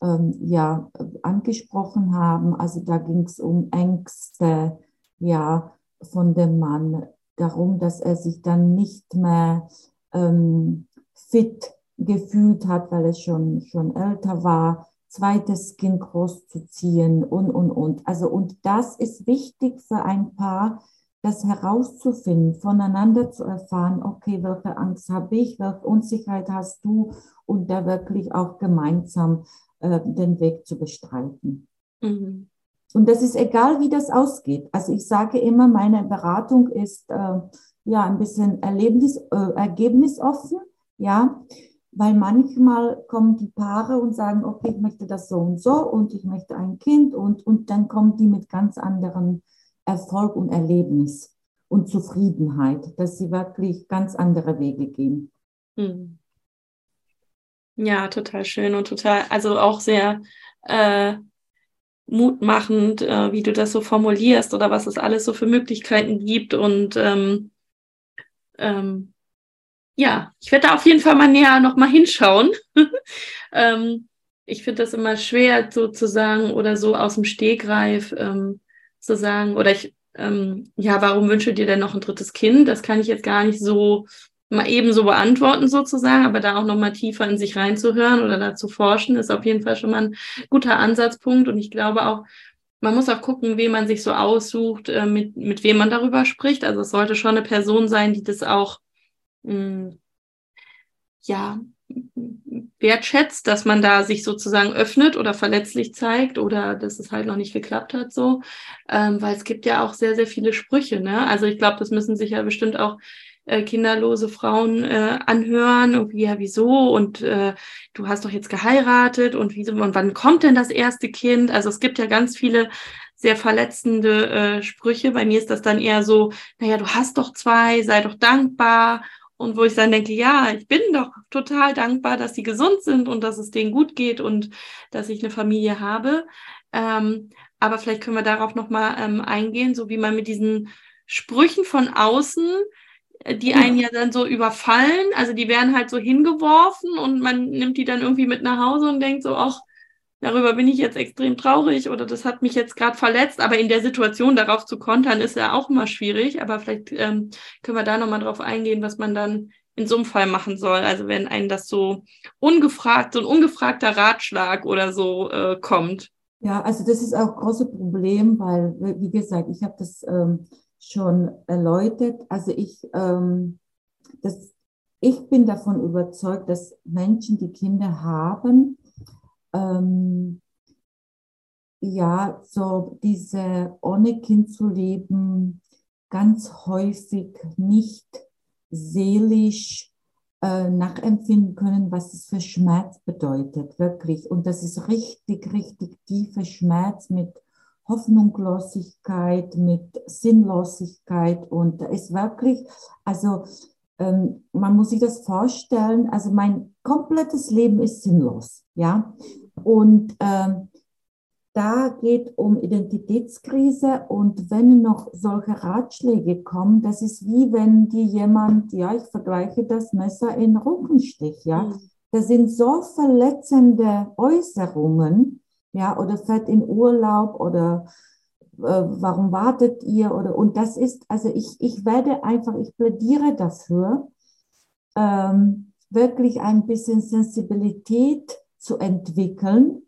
ähm, ja, angesprochen haben. Also da ging es um Ängste, ja, von dem Mann, darum, dass er sich dann nicht mehr ähm, fit gefühlt hat, weil er schon, schon älter war, zweites Kind großzuziehen und, und, und. Also, und das ist wichtig für ein Paar, das herauszufinden, voneinander zu erfahren, okay, welche Angst habe ich, welche Unsicherheit hast du und da wirklich auch gemeinsam äh, den Weg zu bestreiten. Mhm. Und das ist egal, wie das ausgeht. Also ich sage immer, meine Beratung ist äh, ja ein bisschen Erlebnis, äh, ergebnisoffen, ja, weil manchmal kommen die Paare und sagen, okay, ich möchte das so und so und ich möchte ein Kind und, und dann kommen die mit ganz anderen Erfolg und Erlebnis und Zufriedenheit, dass sie wirklich ganz andere Wege gehen. Hm. Ja, total schön und total, also auch sehr äh, mutmachend, äh, wie du das so formulierst oder was es alles so für Möglichkeiten gibt. Und ähm, ähm, ja, ich werde da auf jeden Fall mal näher noch mal hinschauen. ähm, ich finde das immer schwer sozusagen oder so aus dem Stegreif ähm, zu sagen, oder ich, ähm, ja, warum wünsche dir denn noch ein drittes Kind? Das kann ich jetzt gar nicht so mal eben so beantworten sozusagen, aber da auch noch mal tiefer in sich reinzuhören oder da zu forschen, ist auf jeden Fall schon mal ein guter Ansatzpunkt. Und ich glaube auch, man muss auch gucken, wen man sich so aussucht, äh, mit, mit wem man darüber spricht. Also es sollte schon eine Person sein, die das auch, mh, hm, ja, wertschätzt, dass man da sich sozusagen öffnet oder verletzlich zeigt oder dass es halt noch nicht geklappt hat so, ähm, weil es gibt ja auch sehr, sehr viele Sprüche. Ne? Also ich glaube, das müssen sich ja bestimmt auch äh, kinderlose Frauen äh, anhören, irgendwie, ja, wieso? Und äh, du hast doch jetzt geheiratet und wieso und wann kommt denn das erste Kind? Also es gibt ja ganz viele sehr verletzende äh, Sprüche. Bei mir ist das dann eher so, naja, du hast doch zwei, sei doch dankbar. Und wo ich dann denke, ja, ich bin doch total dankbar, dass sie gesund sind und dass es denen gut geht und dass ich eine Familie habe. Ähm, aber vielleicht können wir darauf nochmal ähm, eingehen, so wie man mit diesen Sprüchen von außen die einen ja dann so überfallen. Also die werden halt so hingeworfen und man nimmt die dann irgendwie mit nach Hause und denkt so, ach, darüber bin ich jetzt extrem traurig oder das hat mich jetzt gerade verletzt. Aber in der Situation darauf zu kontern, ist ja auch immer schwierig. Aber vielleicht ähm, können wir da nochmal drauf eingehen, was man dann in so einem Fall machen soll. Also wenn einen das so ungefragt, so ein ungefragter Ratschlag oder so äh, kommt. Ja, also das ist auch ein großes Problem, weil, wie gesagt, ich habe das ähm, schon erläutert. Also ich, ähm, das, ich bin davon überzeugt, dass Menschen, die Kinder haben, ähm, ja, so diese ohne Kind zu leben, ganz häufig nicht seelisch äh, nachempfinden können, was es für Schmerz bedeutet, wirklich. Und das ist richtig, richtig tiefer Schmerz mit Hoffnungslosigkeit, mit Sinnlosigkeit. Und da ist wirklich, also ähm, man muss sich das vorstellen, also mein komplettes Leben ist sinnlos, ja. Und ähm, da geht um Identitätskrise und wenn noch solche Ratschläge kommen, das ist wie wenn dir jemand, ja, ich vergleiche das Messer in Rückenstich, ja. Mhm. Das sind so verletzende Äußerungen, ja, oder fährt in Urlaub oder äh, warum wartet ihr oder und das ist, also ich, ich werde einfach, ich plädiere dafür, ähm, wirklich ein bisschen Sensibilität zu entwickeln,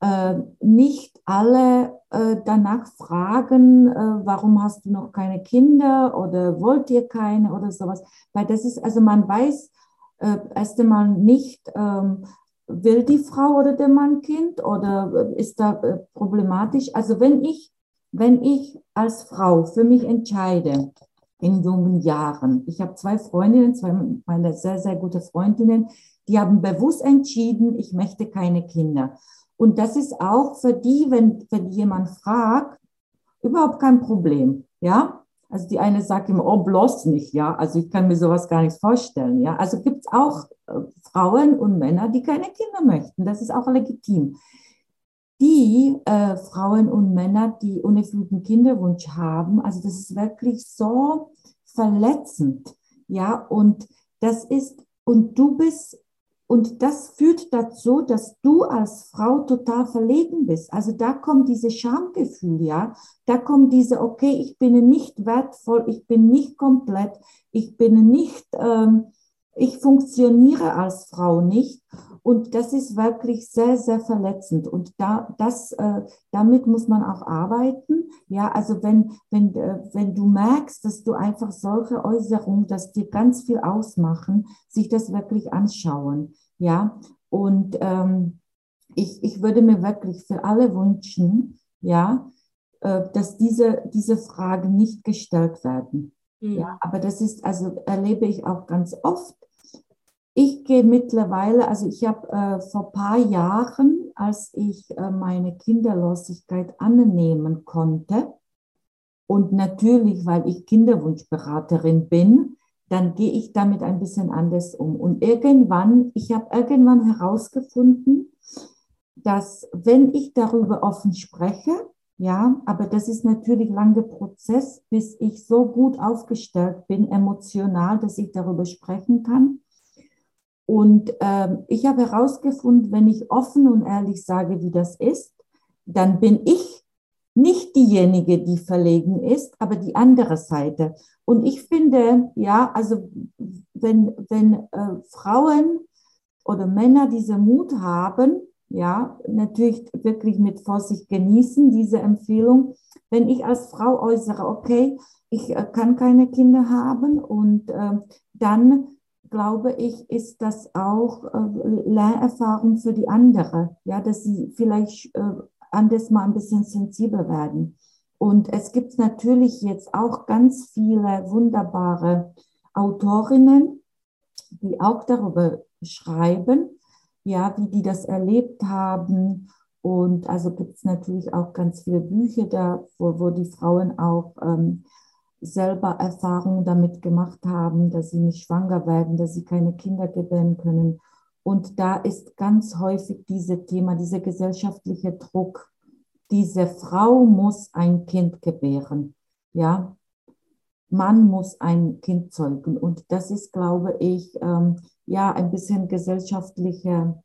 äh, nicht alle äh, danach fragen, äh, warum hast du noch keine Kinder oder wollt ihr keine oder sowas, weil das ist, also man weiß äh, erst einmal nicht, ähm, will die Frau oder der Mann Kind oder ist da äh, problematisch? Also wenn ich, wenn ich als Frau für mich entscheide, in jungen Jahren, ich habe zwei Freundinnen, zwei meine sehr, sehr gute Freundinnen, die haben bewusst entschieden, ich möchte keine Kinder. Und das ist auch für die, wenn, wenn jemand fragt, überhaupt kein Problem. Ja, also die eine sagt immer, oh, bloß nicht, ja. Also ich kann mir sowas gar nicht vorstellen, ja. Also gibt es auch äh, Frauen und Männer, die keine Kinder möchten. Das ist auch legitim. Die äh, Frauen und Männer, die unerfüllten Kinderwunsch haben, also das ist wirklich so verletzend, ja. Und das ist, und du bist Und das führt dazu, dass du als Frau total verlegen bist. Also da kommt dieses Schamgefühl, ja. Da kommt diese, okay, ich bin nicht wertvoll, ich bin nicht komplett, ich bin nicht, ähm, ich funktioniere als Frau nicht. Und das ist wirklich sehr, sehr verletzend. Und da, das, äh, damit muss man auch arbeiten. Ja, also wenn, wenn, äh, wenn du merkst, dass du einfach solche Äußerungen, dass dir ganz viel ausmachen, sich das wirklich anschauen. Ja, und ähm, ich, ich würde mir wirklich für alle wünschen, ja, äh, dass diese, diese Fragen nicht gestellt werden. Mhm. Ja, aber das ist, also erlebe ich auch ganz oft, ich gehe mittlerweile, also ich habe äh, vor ein paar Jahren, als ich äh, meine Kinderlosigkeit annehmen konnte, und natürlich, weil ich Kinderwunschberaterin bin, dann gehe ich damit ein bisschen anders um. Und irgendwann, ich habe irgendwann herausgefunden, dass wenn ich darüber offen spreche, ja, aber das ist natürlich ein langer Prozess, bis ich so gut aufgestellt bin, emotional, dass ich darüber sprechen kann. Und ähm, ich habe herausgefunden, wenn ich offen und ehrlich sage, wie das ist, dann bin ich nicht diejenige, die verlegen ist, aber die andere Seite. Und ich finde, ja, also wenn, wenn äh, Frauen oder Männer diese Mut haben, ja, natürlich wirklich mit Vorsicht genießen, diese Empfehlung. Wenn ich als Frau äußere, okay, ich äh, kann keine Kinder haben und äh, dann glaube ich, ist das auch äh, Lernerfahrung für die andere, ja, dass sie vielleicht anders mal ein bisschen sensibel werden. Und es gibt natürlich jetzt auch ganz viele wunderbare Autorinnen, die auch darüber schreiben, ja, wie die das erlebt haben. Und also gibt es natürlich auch ganz viele Bücher da, wo, wo die Frauen auch ähm, selber Erfahrungen damit gemacht haben, dass sie nicht schwanger werden, dass sie keine Kinder gebären können. Und da ist ganz häufig dieses Thema, dieser gesellschaftliche Druck. Diese Frau muss ein Kind gebären. Ja, man muss ein Kind zeugen. Und das ist, glaube ich, ähm, ja, ein bisschen gesellschaftlicher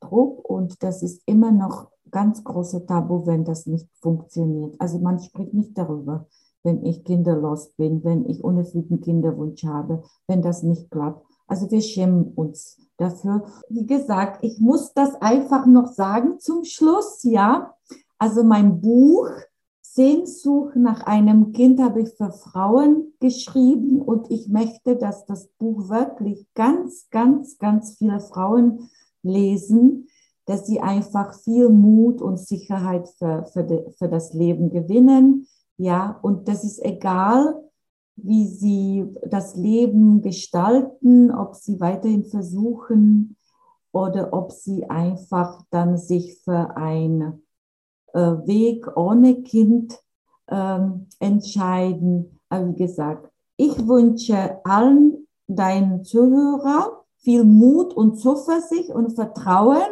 Druck. Und das ist immer noch ganz große Tabu, wenn das nicht funktioniert. Also man spricht nicht darüber wenn ich kinderlos bin, wenn ich unerfüllten Kinderwunsch habe, wenn das nicht klappt. Also wir schämen uns dafür. Wie gesagt, ich muss das einfach noch sagen zum Schluss, ja. Also mein Buch Sehnsucht nach einem Kind habe ich für Frauen geschrieben und ich möchte, dass das Buch wirklich ganz, ganz, ganz viele Frauen lesen, dass sie einfach viel Mut und Sicherheit für, für, de, für das Leben gewinnen, ja, und das ist egal, wie sie das Leben gestalten, ob sie weiterhin versuchen oder ob sie einfach dann sich für einen äh, Weg ohne Kind ähm, entscheiden. Aber wie gesagt, ich wünsche allen deinen Zuhörern viel Mut und Zuversicht und Vertrauen.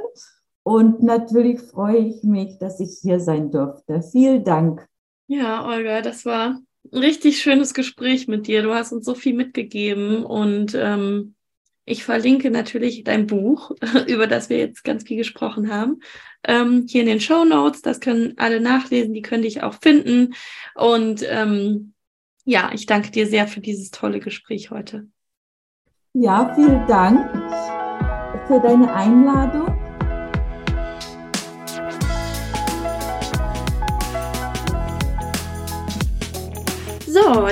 Und natürlich freue ich mich, dass ich hier sein durfte. Vielen Dank. Ja, Olga, das war richtig schönes Gespräch mit dir. Du hast uns so viel mitgegeben und ähm, ich verlinke natürlich dein Buch, über das wir jetzt ganz viel gesprochen haben, ähm, hier in den Show Notes. Das können alle nachlesen, die können dich auch finden. Und ähm, ja, ich danke dir sehr für dieses tolle Gespräch heute. Ja, vielen Dank für deine Einladung.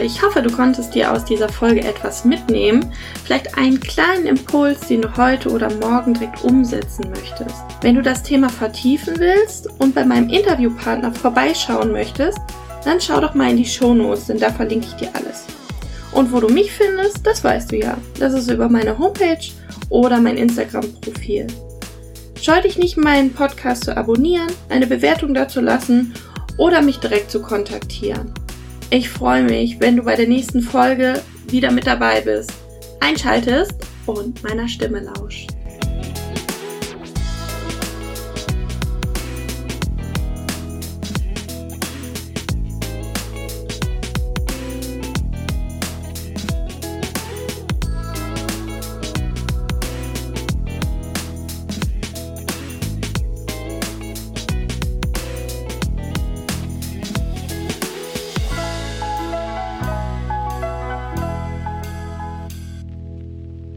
Ich hoffe, du konntest dir aus dieser Folge etwas mitnehmen. Vielleicht einen kleinen Impuls, den du heute oder morgen direkt umsetzen möchtest. Wenn du das Thema vertiefen willst und bei meinem Interviewpartner vorbeischauen möchtest, dann schau doch mal in die Shownotes, denn da verlinke ich dir alles. Und wo du mich findest, das weißt du ja. Das ist über meine Homepage oder mein Instagram-Profil. Scheu dich nicht, meinen Podcast zu abonnieren, eine Bewertung dazu lassen oder mich direkt zu kontaktieren. Ich freue mich, wenn du bei der nächsten Folge wieder mit dabei bist, einschaltest und meiner Stimme lauschst.